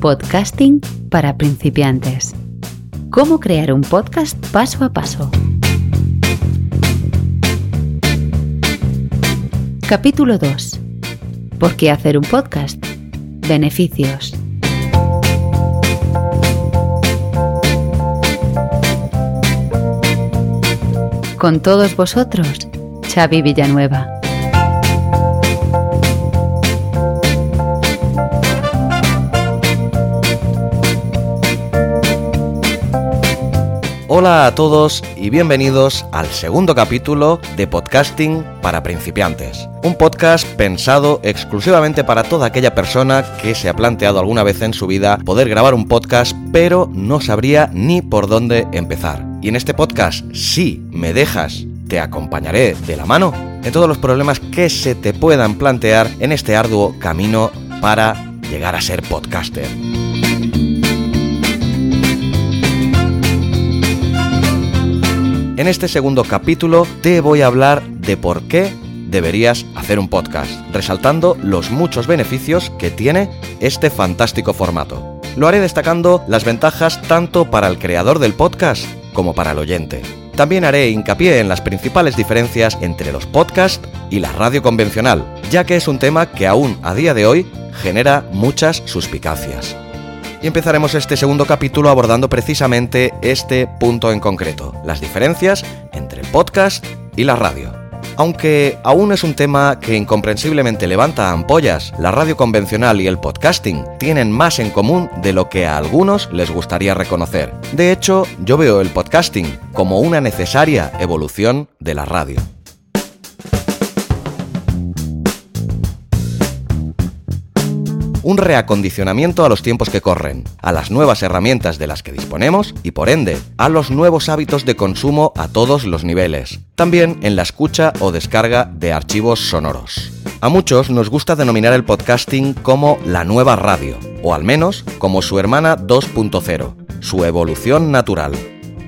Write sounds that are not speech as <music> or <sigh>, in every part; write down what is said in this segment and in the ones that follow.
Podcasting para principiantes. Cómo crear un podcast paso a paso. Capítulo 2. ¿Por qué hacer un podcast? Beneficios. Con todos vosotros, Xavi Villanueva. Hola a todos y bienvenidos al segundo capítulo de Podcasting para principiantes. Un podcast pensado exclusivamente para toda aquella persona que se ha planteado alguna vez en su vida poder grabar un podcast pero no sabría ni por dónde empezar. Y en este podcast, si me dejas, te acompañaré de la mano en todos los problemas que se te puedan plantear en este arduo camino para llegar a ser podcaster. En este segundo capítulo te voy a hablar de por qué deberías hacer un podcast, resaltando los muchos beneficios que tiene este fantástico formato. Lo haré destacando las ventajas tanto para el creador del podcast como para el oyente. También haré hincapié en las principales diferencias entre los podcasts y la radio convencional, ya que es un tema que aún a día de hoy genera muchas suspicacias y empezaremos este segundo capítulo abordando precisamente este punto en concreto, las diferencias entre el podcast y la radio. Aunque aún es un tema que incomprensiblemente levanta ampollas, la radio convencional y el podcasting tienen más en común de lo que a algunos les gustaría reconocer. De hecho, yo veo el podcasting como una necesaria evolución de la radio. Un reacondicionamiento a los tiempos que corren, a las nuevas herramientas de las que disponemos y por ende a los nuevos hábitos de consumo a todos los niveles, también en la escucha o descarga de archivos sonoros. A muchos nos gusta denominar el podcasting como la nueva radio, o al menos como su hermana 2.0, su evolución natural.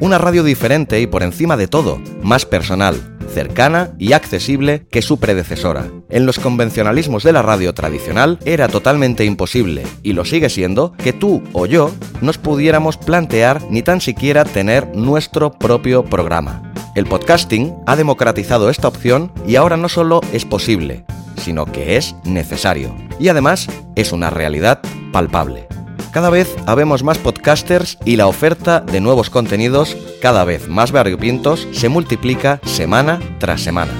Una radio diferente y por encima de todo, más personal, cercana y accesible que su predecesora. En los convencionalismos de la radio tradicional era totalmente imposible, y lo sigue siendo, que tú o yo nos pudiéramos plantear ni tan siquiera tener nuestro propio programa. El podcasting ha democratizado esta opción y ahora no solo es posible, sino que es necesario. Y además es una realidad palpable. Cada vez habemos más podcasters y la oferta de nuevos contenidos, cada vez más variopintos, se multiplica semana tras semana.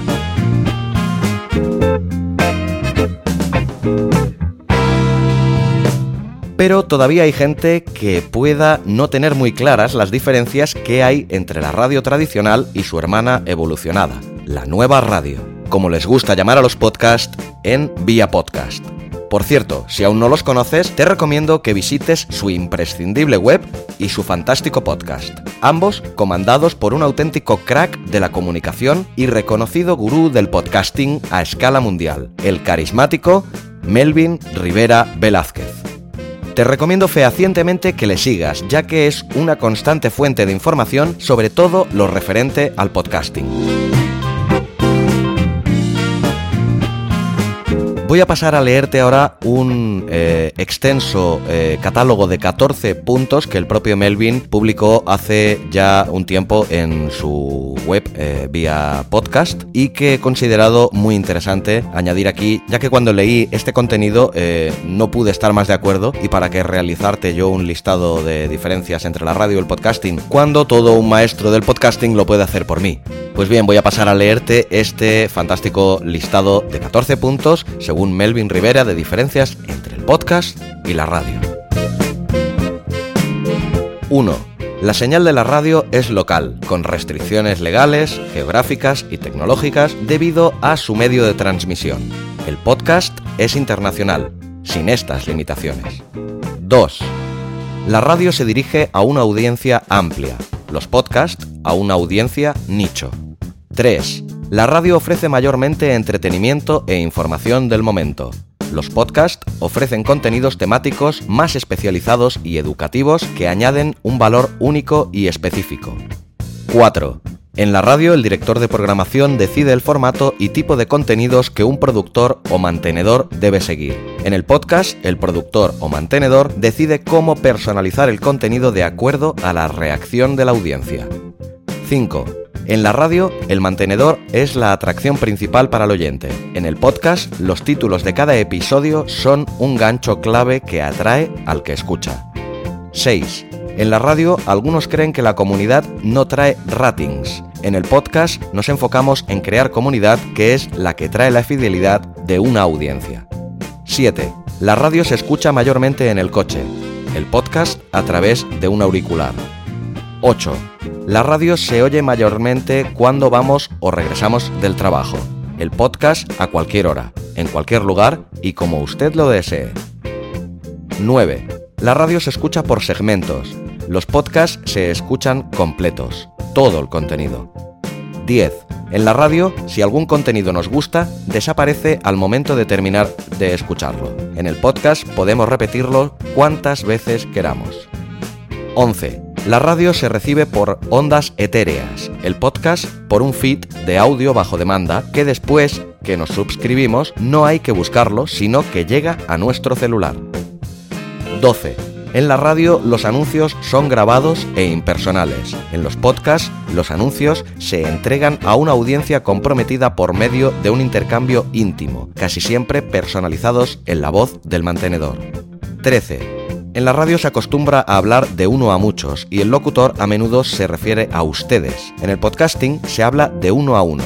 pero todavía hay gente que pueda no tener muy claras las diferencias que hay entre la radio tradicional y su hermana evolucionada, la nueva radio, como les gusta llamar a los podcasts en Vía Podcast. Por cierto, si aún no los conoces, te recomiendo que visites su imprescindible web y su fantástico podcast, ambos comandados por un auténtico crack de la comunicación y reconocido gurú del podcasting a escala mundial, el carismático Melvin Rivera Velázquez. Te recomiendo fehacientemente que le sigas, ya que es una constante fuente de información sobre todo lo referente al podcasting. Voy a pasar a leerte ahora un eh, extenso eh, catálogo de 14 puntos que el propio Melvin publicó hace ya un tiempo en su web eh, vía podcast y que he considerado muy interesante añadir aquí, ya que cuando leí este contenido no pude estar más de acuerdo y para que realizarte yo un listado de diferencias entre la radio y el podcasting, cuando todo un maestro del podcasting lo puede hacer por mí. Pues bien, voy a pasar a leerte este fantástico listado de 14 puntos según Melvin Rivera de diferencias entre el podcast y la radio. 1. La señal de la radio es local, con restricciones legales, geográficas y tecnológicas debido a su medio de transmisión. El podcast es internacional, sin estas limitaciones. 2. La radio se dirige a una audiencia amplia, los podcasts a una audiencia nicho. 3. La radio ofrece mayormente entretenimiento e información del momento. Los podcasts ofrecen contenidos temáticos más especializados y educativos que añaden un valor único y específico. 4. En la radio, el director de programación decide el formato y tipo de contenidos que un productor o mantenedor debe seguir. En el podcast, el productor o mantenedor decide cómo personalizar el contenido de acuerdo a la reacción de la audiencia. 5. En la radio, el mantenedor es la atracción principal para el oyente. En el podcast, los títulos de cada episodio son un gancho clave que atrae al que escucha. 6. En la radio, algunos creen que la comunidad no trae ratings. En el podcast nos enfocamos en crear comunidad que es la que trae la fidelidad de una audiencia. 7. La radio se escucha mayormente en el coche, el podcast a través de un auricular. 8. La radio se oye mayormente cuando vamos o regresamos del trabajo, el podcast a cualquier hora, en cualquier lugar y como usted lo desee. 9. La radio se escucha por segmentos, los podcasts se escuchan completos, todo el contenido. 10. En la radio, si algún contenido nos gusta, desaparece al momento de terminar de escucharlo. En el podcast podemos repetirlo cuantas veces queramos. 11. La radio se recibe por ondas etéreas, el podcast por un feed de audio bajo demanda que después que nos suscribimos no hay que buscarlo, sino que llega a nuestro celular. 12. En la radio los anuncios son grabados e impersonales. En los podcasts los anuncios se entregan a una audiencia comprometida por medio de un intercambio íntimo, casi siempre personalizados en la voz del mantenedor. 13. En la radio se acostumbra a hablar de uno a muchos y el locutor a menudo se refiere a ustedes. En el podcasting se habla de uno a uno.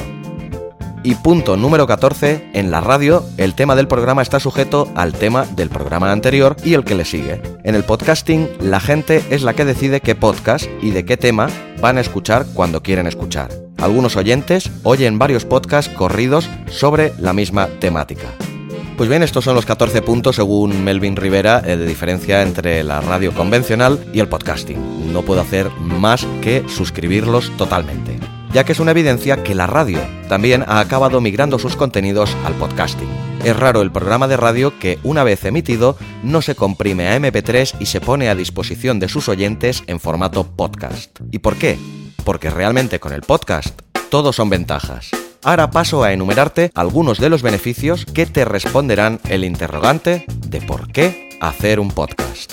Y punto número 14, en la radio el tema del programa está sujeto al tema del programa anterior y el que le sigue. En el podcasting la gente es la que decide qué podcast y de qué tema van a escuchar cuando quieren escuchar. Algunos oyentes oyen varios podcasts corridos sobre la misma temática. Pues bien, estos son los 14 puntos según Melvin Rivera eh, de diferencia entre la radio convencional y el podcasting. No puedo hacer más que suscribirlos totalmente ya que es una evidencia que la radio también ha acabado migrando sus contenidos al podcasting. Es raro el programa de radio que, una vez emitido, no se comprime a MP3 y se pone a disposición de sus oyentes en formato podcast. ¿Y por qué? Porque realmente con el podcast todo son ventajas. Ahora paso a enumerarte algunos de los beneficios que te responderán el interrogante de por qué hacer un podcast.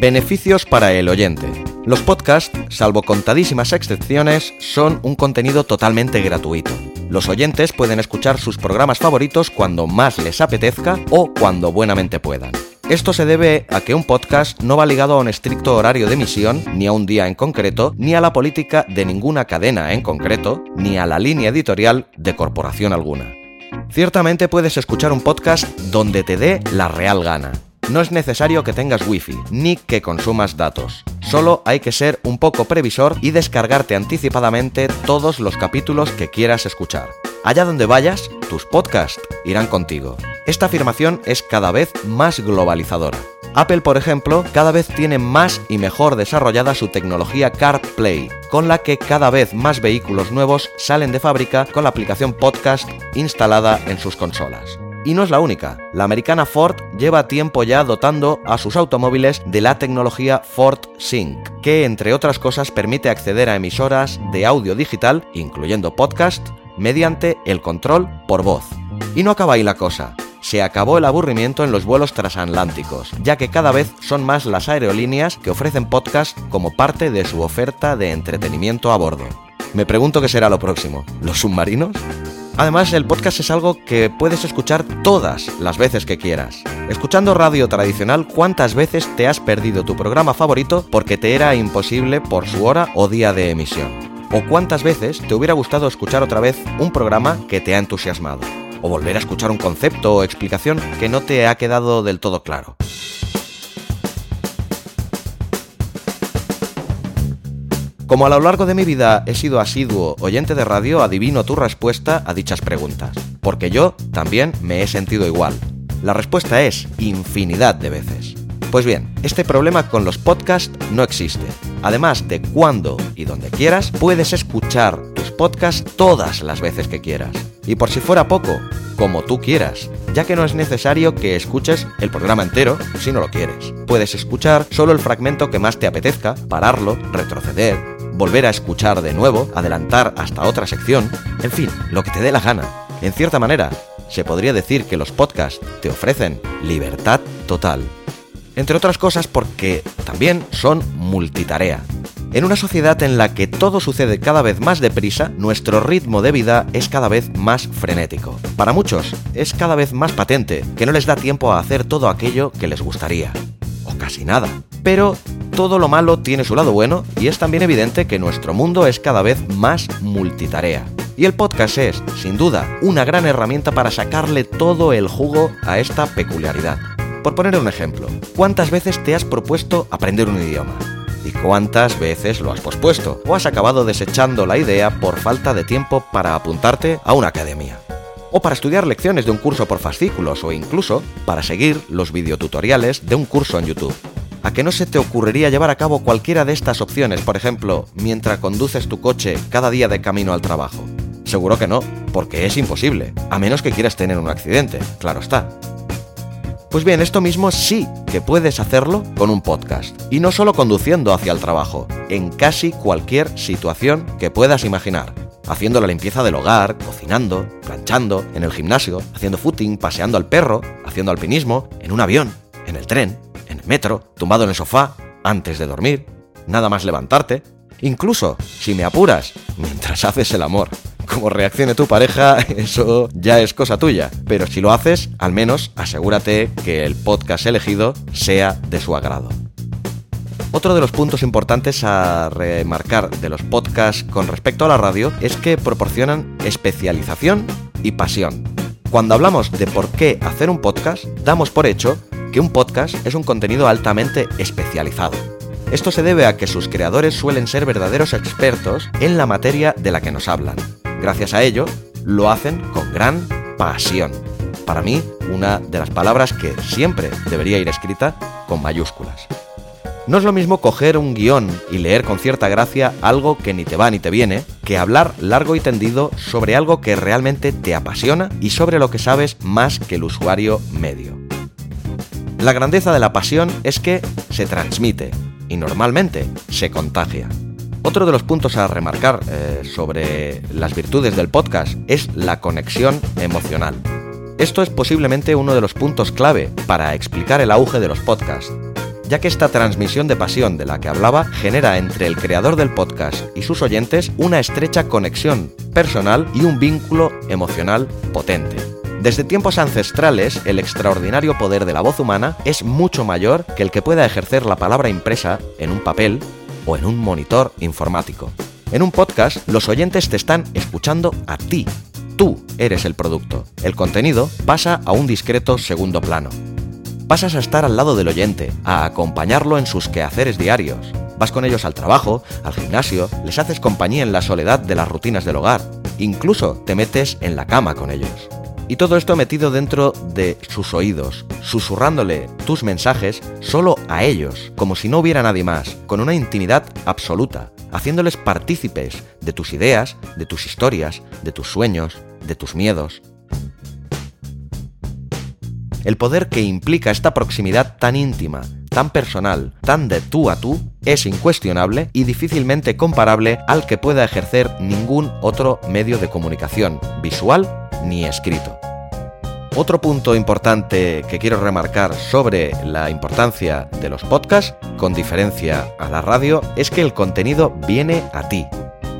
Beneficios para el oyente. Los podcasts, salvo contadísimas excepciones, son un contenido totalmente gratuito. Los oyentes pueden escuchar sus programas favoritos cuando más les apetezca o cuando buenamente puedan. Esto se debe a que un podcast no va ligado a un estricto horario de emisión, ni a un día en concreto, ni a la política de ninguna cadena en concreto, ni a la línea editorial de corporación alguna. Ciertamente puedes escuchar un podcast donde te dé la real gana, no es necesario que tengas wifi, ni que consumas datos. Solo hay que ser un poco previsor y descargarte anticipadamente todos los capítulos que quieras escuchar. Allá donde vayas, tus podcasts irán contigo. Esta afirmación es cada vez más globalizadora. Apple, por ejemplo, cada vez tiene más y mejor desarrollada su tecnología CarPlay, con la que cada vez más vehículos nuevos salen de fábrica con la aplicación podcast instalada en sus consolas. Y no es la única. La americana Ford lleva tiempo ya dotando a sus automóviles de la tecnología Ford Sync, que entre otras cosas permite acceder a emisoras de audio digital, incluyendo podcast, mediante el control por voz. Y no acaba ahí la cosa. Se acabó el aburrimiento en los vuelos transatlánticos, ya que cada vez son más las aerolíneas que ofrecen podcast como parte de su oferta de entretenimiento a bordo. Me pregunto qué será lo próximo, ¿los submarinos? Además, el podcast es algo que puedes escuchar todas las veces que quieras. Escuchando radio tradicional, ¿cuántas veces te has perdido tu programa favorito porque te era imposible por su hora o día de emisión? ¿O cuántas veces te hubiera gustado escuchar otra vez un programa que te ha entusiasmado? ¿O volver a escuchar un concepto o explicación que no te ha quedado del todo claro? Como a lo largo de mi vida he sido asiduo oyente de radio, adivino tu respuesta a dichas preguntas. Porque yo también me he sentido igual. La respuesta es infinidad de veces. Pues bien, este problema con los podcasts no existe. Además de cuando y donde quieras, puedes escuchar tus podcasts todas las veces que quieras. Y por si fuera poco, como tú quieras, ya que no es necesario que escuches el programa entero si no lo quieres. Puedes escuchar solo el fragmento que más te apetezca, pararlo, retroceder, volver a escuchar de nuevo, adelantar hasta otra sección, en fin, lo que te dé la gana. En cierta manera, se podría decir que los podcasts te ofrecen libertad total. Entre otras cosas porque también son multitarea. En una sociedad en la que todo sucede cada vez más deprisa, nuestro ritmo de vida es cada vez más frenético. Para muchos, es cada vez más patente que no les da tiempo a hacer todo aquello que les gustaría. O casi nada. Pero todo lo malo tiene su lado bueno y es también evidente que nuestro mundo es cada vez más multitarea. Y el podcast es, sin duda, una gran herramienta para sacarle todo el jugo a esta peculiaridad. Por poner un ejemplo, ¿cuántas veces te has propuesto aprender un idioma? ¿Y cuántas veces lo has pospuesto? ¿O has acabado desechando la idea por falta de tiempo para apuntarte a una academia? O para estudiar lecciones de un curso por fascículos o incluso para seguir los videotutoriales de un curso en YouTube. ¿A que no se te ocurriría llevar a cabo cualquiera de estas opciones, por ejemplo, mientras conduces tu coche cada día de camino al trabajo? Seguro que no, porque es imposible, a menos que quieras tener un accidente, claro está. Pues bien, esto mismo sí que puedes hacerlo con un podcast, y no solo conduciendo hacia el trabajo, en casi cualquier situación que puedas imaginar. Haciendo la limpieza del hogar, cocinando, planchando, en el gimnasio, haciendo footing, paseando al perro, haciendo alpinismo, en un avión, en el tren, en el metro, tumbado en el sofá, antes de dormir, nada más levantarte, incluso, si me apuras, mientras haces el amor. Como reaccione tu pareja, <laughs> eso ya es cosa tuya. Pero si lo haces, al menos asegúrate que el podcast elegido sea de su agrado. Otro de los puntos importantes a remarcar de los podcasts con respecto a la radio es que proporcionan especialización y pasión. Cuando hablamos de por qué hacer un podcast, damos por hecho que un podcast es un contenido altamente especializado. Esto se debe a que sus creadores suelen ser verdaderos expertos en la materia de la que nos hablan. Gracias a ello, lo hacen con gran pasión. Para mí, una de las palabras que siempre debería ir escrita con mayúsculas. No es lo mismo coger un guion y leer con cierta gracia algo que ni te va ni te viene, que hablar largo y tendido sobre algo que realmente te apasiona y sobre lo que sabes más que el usuario medio. La grandeza de la pasión es que se transmite y normalmente se contagia. Otro de los puntos a remarcar eh, sobre las virtudes del podcast es la conexión emocional. Esto es posiblemente uno de los puntos clave para explicar el auge de los podcasts, ya que esta transmisión de pasión de la que hablaba genera entre el creador del podcast y sus oyentes una estrecha conexión personal y un vínculo emocional potente. Desde tiempos ancestrales, el extraordinario poder de la voz humana es mucho mayor que el que pueda ejercer la palabra impresa en un papel o en un monitor informático. En un podcast, los oyentes te están escuchando a ti. Tú eres el producto. El contenido pasa a un discreto segundo plano. Pasas a estar al lado del oyente, a acompañarlo en sus quehaceres diarios. Vas con ellos al trabajo, al gimnasio, les haces compañía en la soledad de las rutinas del hogar. Incluso te metes en la cama con ellos. Y todo esto metido dentro de sus oídos, susurrándole tus mensajes solo a ellos, como si no hubiera nadie más, con una intimidad absoluta, haciéndoles partícipes de tus ideas, de tus historias, de tus sueños, de tus miedos. El poder que implica esta proximidad tan íntima, tan personal, tan de tú a tú, es incuestionable y difícilmente comparable al que pueda ejercer ningún otro medio de comunicación, visual ni escrito. Otro punto importante que quiero remarcar sobre la importancia de los podcasts, con diferencia a la radio, es que el contenido viene a ti.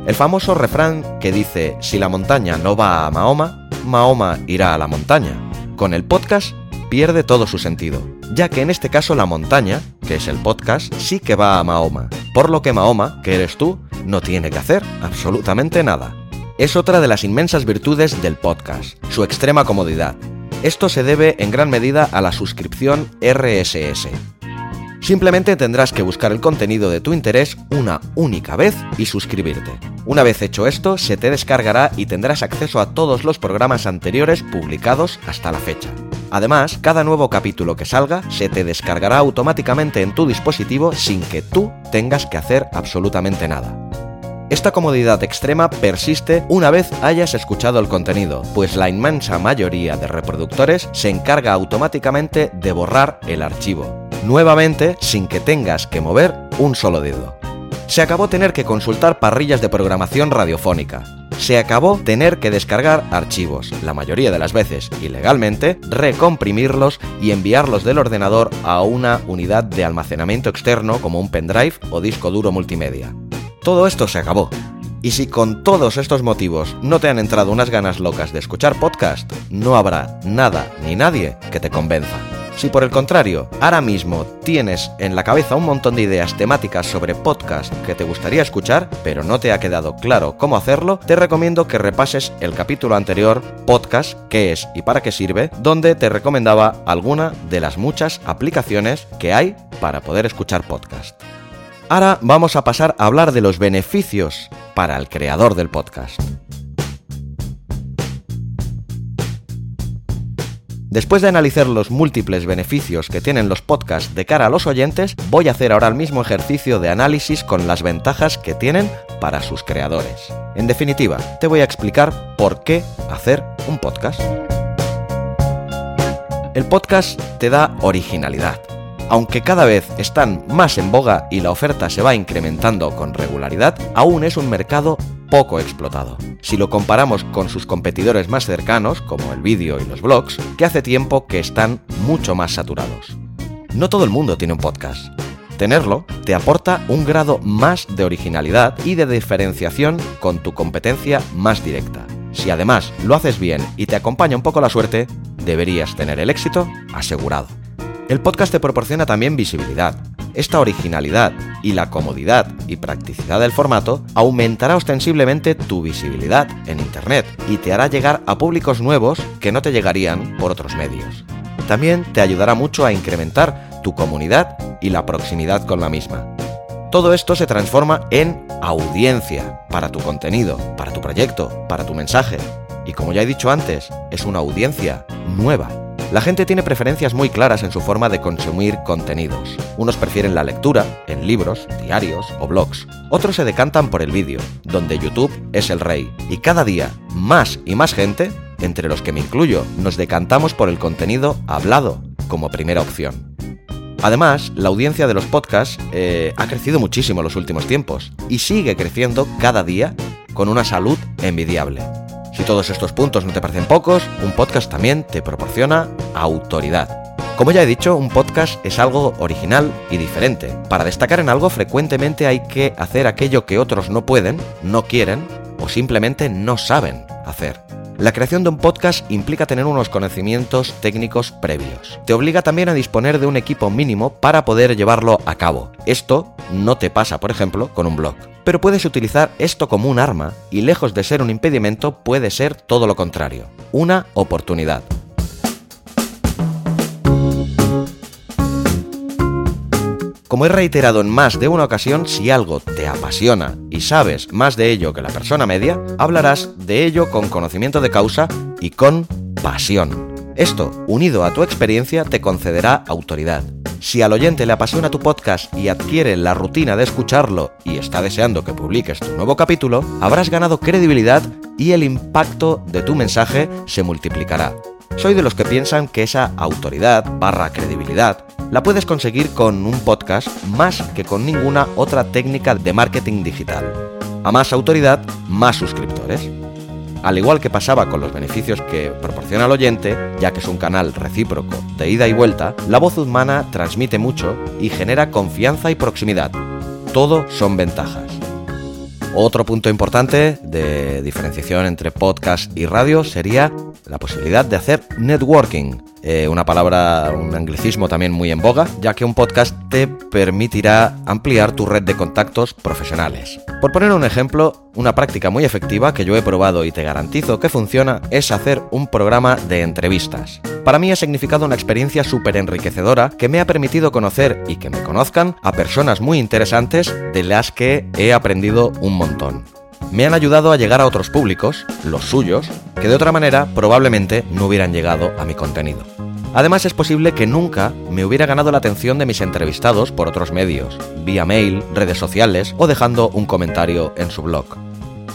El famoso refrán que dice, si la montaña no va a Mahoma, Mahoma irá a la montaña. Con el podcast pierde todo su sentido, ya que en este caso la montaña, que es el podcast, sí que va a Mahoma, por lo que Mahoma, que eres tú, no tiene que hacer absolutamente nada es otra de las inmensas virtudes del podcast, su extrema comodidad. Esto se debe en gran medida a la suscripción RSS. Simplemente tendrás que buscar el contenido de tu interés una única vez y suscribirte. Una vez hecho esto, se te descargará y tendrás acceso a todos los programas anteriores publicados hasta la fecha. Además, cada nuevo capítulo que salga se te descargará automáticamente en tu dispositivo sin que tú tengas que hacer absolutamente nada. Esta comodidad extrema persiste una vez hayas escuchado el contenido, pues la inmensa mayoría de reproductores se encarga automáticamente de borrar el archivo, nuevamente sin que tengas que mover un solo dedo. Se acabó tener que consultar parrillas de programación radiofónica. Se acabó tener que descargar archivos, la mayoría de las veces ilegalmente, recomprimirlos y enviarlos del ordenador a una unidad de almacenamiento externo como un pendrive o disco duro multimedia. Todo esto se acabó. Y si con todos estos motivos no te han entrado unas ganas locas de escuchar podcast, no habrá nada ni nadie que te convenza. Si por el contrario, ahora mismo tienes en la cabeza un montón de ideas temáticas sobre podcast que te gustaría escuchar, pero no te ha quedado claro cómo hacerlo, te recomiendo que repases el capítulo anterior, podcast, qué es y para qué sirve, donde te recomendaba alguna de las muchas aplicaciones que hay para poder escuchar podcast. Ahora vamos a pasar a hablar de los beneficios para el creador del podcast. Después de analizar los múltiples beneficios que tienen los podcasts de cara a los oyentes, voy a hacer ahora el mismo ejercicio de análisis con las ventajas que tienen para sus creadores. En definitiva, te voy a explicar por qué hacer un podcast. El podcast te da originalidad aunque cada vez están más en boga y la oferta se va incrementando con regularidad, aún es un mercado poco explotado. Si lo comparamos con sus competidores más cercanos, como el vídeo y los blogs, que hace tiempo que están mucho más saturados. No todo el mundo tiene un podcast. Tenerlo te aporta un grado más de originalidad y de diferenciación con tu competencia más directa. Si además lo haces bien y te acompaña un poco la suerte, deberías tener el éxito asegurado. El podcast te proporciona también visibilidad. Esta originalidad y la comodidad y practicidad del formato aumentará ostensiblemente tu visibilidad en Internet y te hará llegar a públicos nuevos que no te llegarían por otros medios. También te ayudará mucho a incrementar tu comunidad y la proximidad con la misma. Todo esto se transforma en audiencia para tu contenido, para tu proyecto, para tu mensaje. Y como ya he dicho antes, es una audiencia nueva la gente tiene preferencias muy claras en su forma de consumir contenidos. Unos prefieren la lectura, en libros, diarios o blogs. Otros se decantan por el vídeo, donde YouTube es el rey. Y cada día, más y más gente, entre los que me incluyo, nos decantamos por el contenido hablado como primera opción. Además, la audiencia de los podcasts eh, ha crecido muchísimo en los últimos tiempos y sigue creciendo cada día con una salud envidiable. Si todos estos puntos no te parecen pocos, un podcast también te proporciona autoridad. Como ya he dicho, un podcast es algo original y diferente. Para destacar en algo frecuentemente hay que hacer aquello que otros no pueden, no quieren o simplemente no saben hacer. La creación de un podcast implica tener unos conocimientos técnicos previos. Te obliga también a disponer de un equipo mínimo para poder llevarlo a cabo. Esto no te pasa, por ejemplo, con un blog. Pero puedes utilizar esto como un arma y lejos de ser un impedimento puede ser todo lo contrario, una oportunidad. Como he reiterado en más de una ocasión, si algo te apasiona y sabes más de ello que la persona media, hablarás de ello con conocimiento de causa y con pasión. Esto, unido a tu experiencia, te concederá autoridad. Si al oyente le apasiona tu podcast y adquiere la rutina de escucharlo y está deseando que publiques tu nuevo capítulo, habrás ganado credibilidad y el impacto de tu mensaje se multiplicará. Soy de los que piensan que esa autoridad barra credibilidad la puedes conseguir con un podcast más que con ninguna otra técnica de marketing digital. A más autoridad, más suscriptores. Al igual que pasaba con los beneficios que proporciona el oyente, ya que es un canal recíproco de ida y vuelta, la voz humana transmite mucho y genera confianza y proximidad. Todo son ventajas. Otro punto importante de diferenciación entre podcast y radio sería la posibilidad de hacer networking, eh, una palabra, un anglicismo también muy en boga, ya que un podcast te permitirá ampliar tu red de contactos profesionales. Por poner un ejemplo, una práctica muy efectiva que yo he probado y te garantizo que funciona es hacer un programa de entrevistas. Para mí ha significado una experiencia súper enriquecedora que me ha permitido conocer y que me conozcan a personas muy interesantes de las que he aprendido un montón me han ayudado a llegar a otros públicos, los suyos, que de otra manera probablemente no hubieran llegado a mi contenido. Además es posible que nunca me hubiera ganado la atención de mis entrevistados por otros medios, vía mail, redes sociales o dejando un comentario en su blog.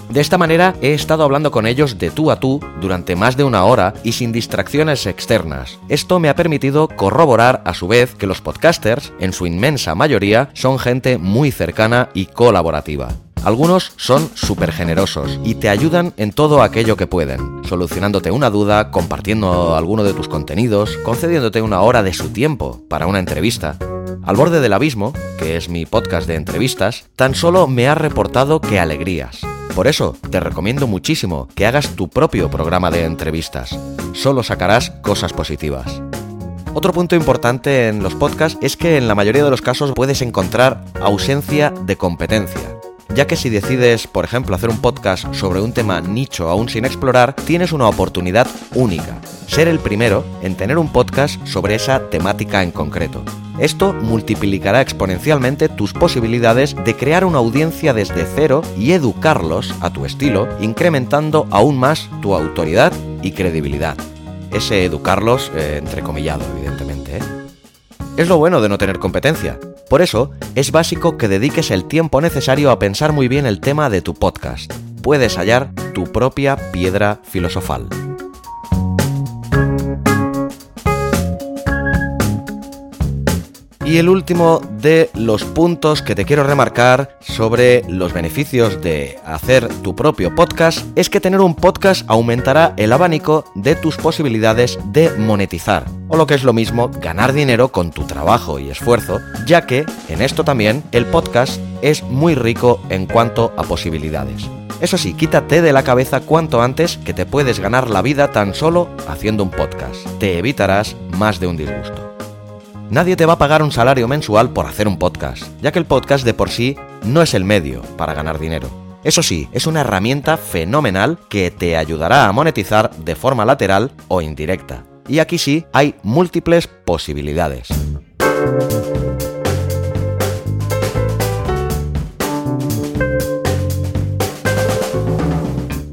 De esta manera he estado hablando con ellos de tú a tú durante más de una hora y sin distracciones externas. Esto me ha permitido corroborar a su vez que los podcasters, en su inmensa mayoría, son gente muy cercana y colaborativa. Algunos son súper generosos y te ayudan en todo aquello que pueden, solucionándote una duda, compartiendo alguno de tus contenidos, concediéndote una hora de su tiempo para una entrevista. Al borde del abismo, que es mi podcast de entrevistas, tan solo me ha reportado que alegrías. Por eso, te recomiendo muchísimo que hagas tu propio programa de entrevistas. Solo sacarás cosas positivas. Otro punto importante en los podcasts es que en la mayoría de los casos puedes encontrar ausencia de competencia ya que si decides, por ejemplo, hacer un podcast sobre un tema nicho aún sin explorar, tienes una oportunidad única, ser el primero en tener un podcast sobre esa temática en concreto. Esto multiplicará exponencialmente tus posibilidades de crear una audiencia desde cero y educarlos a tu estilo, incrementando aún más tu autoridad y credibilidad. Ese educarlos, eh, entrecomillado, evidentemente. ¿eh? Es lo bueno de no tener competencia. Por eso, es básico que dediques el tiempo necesario a pensar muy bien el tema de tu podcast. Puedes hallar tu propia piedra filosofal. Y el último de los puntos que te quiero remarcar sobre los beneficios de hacer tu propio podcast es que tener un podcast aumentará el abanico de tus posibilidades de monetizar, o lo que es lo mismo, ganar dinero con tu trabajo y esfuerzo, ya que en esto también el podcast es muy rico en cuanto a posibilidades. Eso sí, quítate de la cabeza cuanto antes que te puedes ganar la vida tan solo haciendo un podcast. Te evitarás más de un disgusto. Nadie te va a pagar un salario mensual por hacer un podcast, ya que el podcast de por sí no es el medio para ganar dinero. Eso sí, es una herramienta fenomenal que te ayudará a monetizar de forma lateral o indirecta. Y aquí sí hay múltiples posibilidades.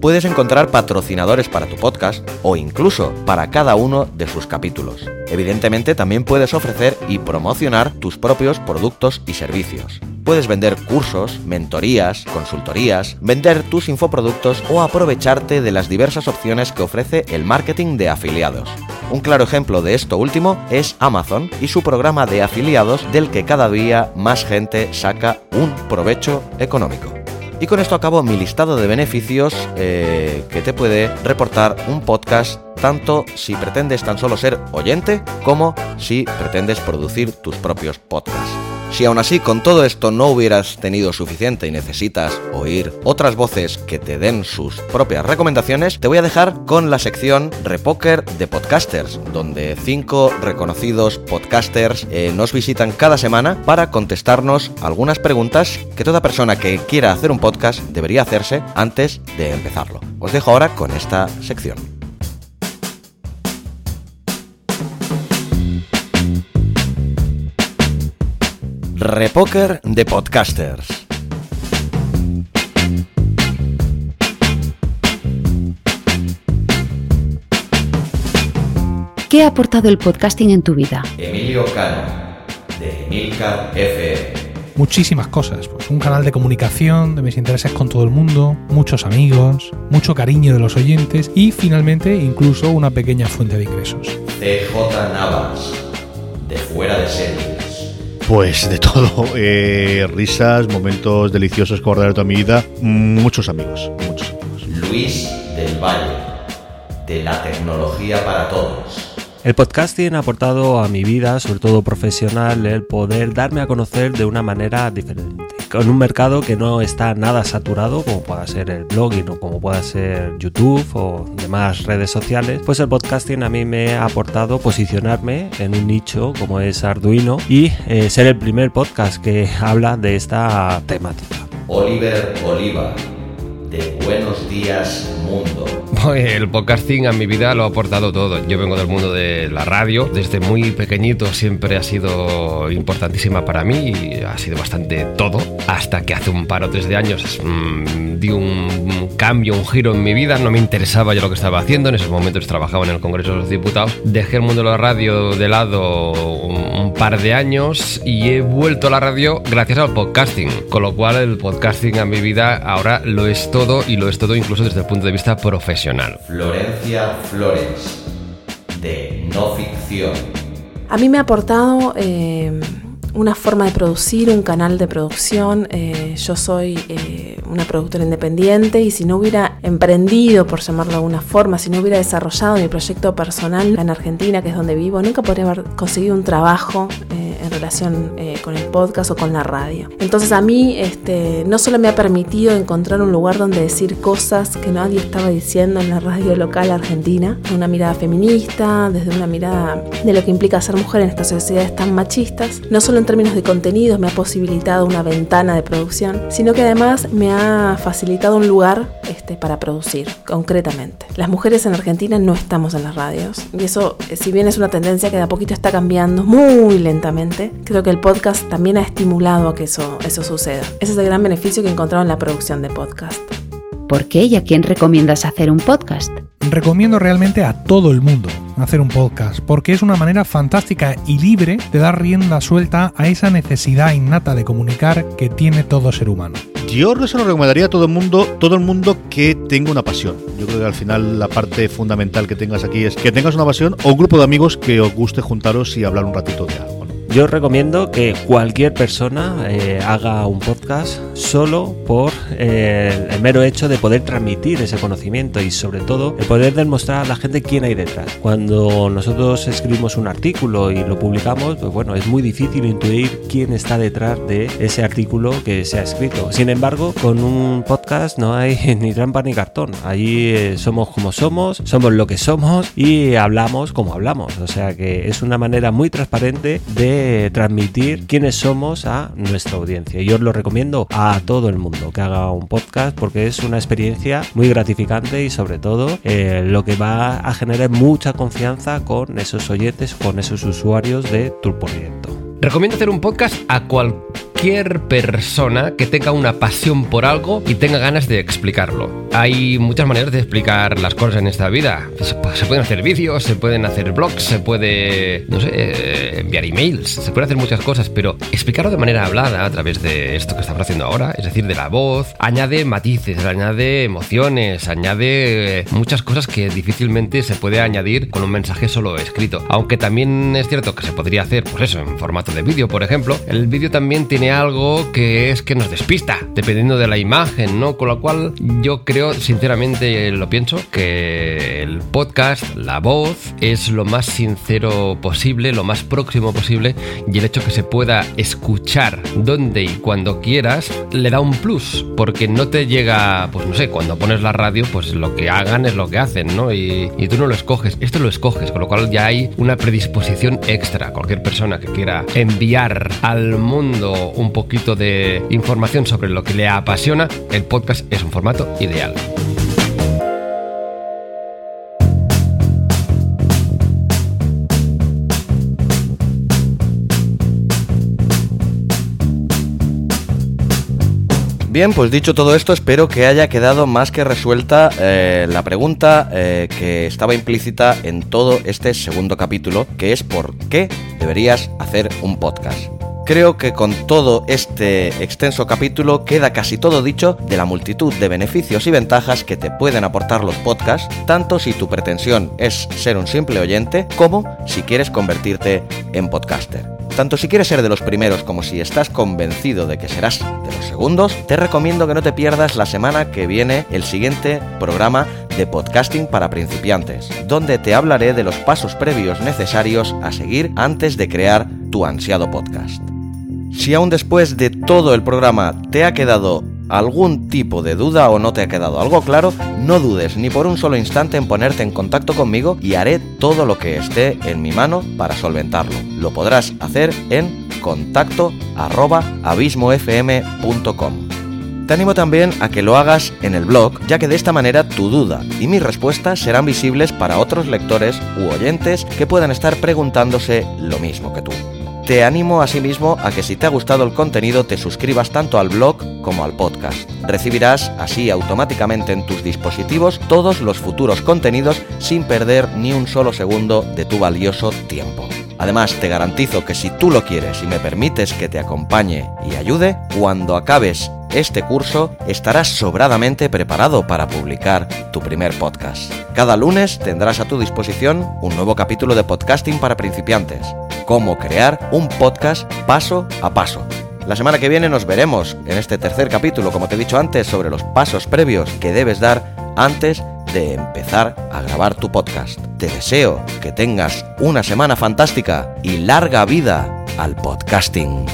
Puedes encontrar patrocinadores para tu podcast o incluso para cada uno de sus capítulos. Evidentemente también puedes ofrecer y promocionar tus propios productos y servicios. Puedes vender cursos, mentorías, consultorías, vender tus infoproductos o aprovecharte de las diversas opciones que ofrece el marketing de afiliados. Un claro ejemplo de esto último es Amazon y su programa de afiliados del que cada día más gente saca un provecho económico. Y con esto acabo mi listado de beneficios eh, que te puede reportar un podcast tanto si pretendes tan solo ser oyente como si pretendes producir tus propios podcasts. Si aún así con todo esto no hubieras tenido suficiente y necesitas oír otras voces que te den sus propias recomendaciones, te voy a dejar con la sección Repoker de Podcasters, donde cinco reconocidos podcasters eh, nos visitan cada semana para contestarnos algunas preguntas que toda persona que quiera hacer un podcast debería hacerse antes de empezarlo. Os dejo ahora con esta sección. Repoker de Podcasters. ¿Qué ha aportado el podcasting en tu vida? Emilio Cano, de Emilcar FM. Muchísimas cosas, pues un canal de comunicación de mis intereses con todo el mundo, muchos amigos, mucho cariño de los oyentes y finalmente incluso una pequeña fuente de ingresos. CJ Navas, de Fuera de Serie. Pues de todo, eh, risas, momentos deliciosos que guardar toda mi vida, muchos amigos, muchos amigos. Luis del Valle, de la tecnología para todos. El podcasting ha aportado a mi vida, sobre todo profesional, el poder darme a conocer de una manera diferente con un mercado que no está nada saturado, como pueda ser el blogging o como pueda ser YouTube o demás redes sociales, pues el podcasting a mí me ha aportado posicionarme en un nicho como es Arduino y eh, ser el primer podcast que habla de esta temática. Oliver Oliva, de Buenos Días Mundo. <laughs> el podcasting a mi vida lo ha aportado todo. Yo vengo del mundo de la radio, desde muy pequeñito siempre ha sido importantísima para mí y ha sido bastante todo, hasta que hace un par o tres de años mmm, di un cambio, un giro en mi vida, no me interesaba yo lo que estaba haciendo, en esos momentos trabajaba en el Congreso de los Diputados, dejé el mundo de la radio de lado un par de años y he vuelto a la radio gracias al podcasting, con lo cual el podcasting a mi vida ahora lo es todo y lo es todo incluso desde el punto de vista profesional. Florencia Flores, de no ficción. A mí me ha aportado eh, una forma de producir, un canal de producción. Eh, yo soy eh, una productora independiente y si no hubiera emprendido, por llamarlo de alguna forma, si no hubiera desarrollado mi proyecto personal en Argentina, que es donde vivo, nunca podría haber conseguido un trabajo en relación con el podcast o con la radio. Entonces a mí este, no solo me ha permitido encontrar un lugar donde decir cosas que nadie estaba diciendo en la radio local argentina, de una mirada feminista, desde una mirada de lo que implica ser mujer en estas sociedades tan machistas, no solo en términos de contenidos me ha posibilitado una ventana de producción, sino que además me ha facilitado un lugar este, para producir, concretamente. Las mujeres en Argentina no estamos en las radios, y eso, si bien es una tendencia que de a poquito está cambiando muy lentamente, creo que el podcast también ha estimulado a que eso, eso suceda. Ese es el gran beneficio que he encontrado en la producción de podcast. ¿Por qué y a quién recomiendas hacer un podcast? Recomiendo realmente a todo el mundo hacer un podcast, porque es una manera fantástica y libre de dar rienda suelta a esa necesidad innata de comunicar que tiene todo ser humano. Yo se lo recomendaría a todo el mundo, todo el mundo que tenga una pasión. Yo creo que al final la parte fundamental que tengas aquí es que tengas una pasión o un grupo de amigos que os guste juntaros y hablar un ratito de algo. Yo recomiendo que cualquier persona eh, haga un podcast solo por eh, el mero hecho de poder transmitir ese conocimiento y sobre todo el poder demostrar a la gente quién hay detrás. Cuando nosotros escribimos un artículo y lo publicamos, pues bueno, es muy difícil intuir quién está detrás de ese artículo que se ha escrito. Sin embargo, con un podcast no hay <laughs> ni trampa ni cartón. Allí eh, somos como somos, somos lo que somos y hablamos como hablamos. O sea que es una manera muy transparente de transmitir quiénes somos a nuestra audiencia. Yo os lo recomiendo a todo el mundo que haga un podcast porque es una experiencia muy gratificante y sobre todo eh, lo que va a generar mucha confianza con esos oyentes, con esos usuarios de tu. Recomiendo hacer un podcast a cualquier persona que tenga una pasión por algo y tenga ganas de explicarlo. Hay muchas maneras de explicar las cosas en esta vida. Se, pueden hacer vídeos, se pueden hacer blogs, se puede, no sé, eh, enviar emails, se pueden hacer muchas cosas, pero explicarlo de manera hablada a través de esto que estamos haciendo ahora, es decir, de la voz, añade matices, añade emociones, añade eh, muchas cosas que difícilmente se puede añadir con un mensaje solo escrito. Aunque también es cierto que se podría hacer, pues eso, en formato de vídeo, por ejemplo, el vídeo también tiene algo que es que nos despista, dependiendo de la imagen, ¿no? Con lo cual yo creo, sinceramente lo pienso, que el podcast, la voz, es lo más sincero posible, lo más próximo posible, y el hecho que se pueda escuchar donde y cuando quieras, le da un plus, porque no te llega, pues no sé, cuando pones la radio, pues lo que hagan es lo que hacen, ¿no? Y, y tú no lo escoges, esto lo escoges, con lo cual ya hay una predisposición extra. Cualquier persona que quiera enviar al mundo un poquito de información sobre lo que le apasiona, el podcast es un formato ideal. Bien, pues dicho todo esto, espero que haya quedado más que resuelta eh, la pregunta eh, que estaba implícita en todo este segundo capítulo, que es por qué deberías hacer un podcast. Creo que con todo este extenso capítulo queda casi todo dicho de la multitud de beneficios y ventajas que te pueden aportar los podcasts, tanto si tu pretensión es ser un simple oyente como si quieres convertirte en podcaster. Tanto si quieres ser de los primeros como si estás convencido de que serás de los segundos, te recomiendo que no te pierdas la semana que viene el siguiente programa de podcasting para principiantes, donde te hablaré de los pasos previos necesarios a seguir antes de crear tu ansiado podcast. Si aún después de todo el programa te ha quedado algún tipo de duda o no te ha quedado algo claro, no dudes ni por un solo instante en ponerte en contacto conmigo y haré todo lo que esté en mi mano para solventarlo. Lo podrás hacer en contacto abismofm.com. Te animo también a que lo hagas en el blog, ya que de esta manera tu duda y mis respuestas serán visibles para otros lectores u oyentes que puedan estar preguntándose lo mismo que tú. Te animo asimismo a que si te ha gustado el contenido te suscribas tanto al blog como al podcast. Recibirás así automáticamente en tus dispositivos todos los futuros contenidos sin perder ni un solo segundo de tu valioso tiempo. Además, te garantizo que si tú lo quieres y me permites que te acompañe y ayude, cuando acabes este curso estarás sobradamente preparado para publicar tu primer podcast. Cada lunes tendrás a tu disposición un nuevo capítulo de podcasting para principiantes cómo crear un podcast paso a paso. La semana que viene nos veremos en este tercer capítulo, como te he dicho antes, sobre los pasos previos que debes dar antes de empezar a grabar tu podcast. Te deseo que tengas una semana fantástica y larga vida al podcasting.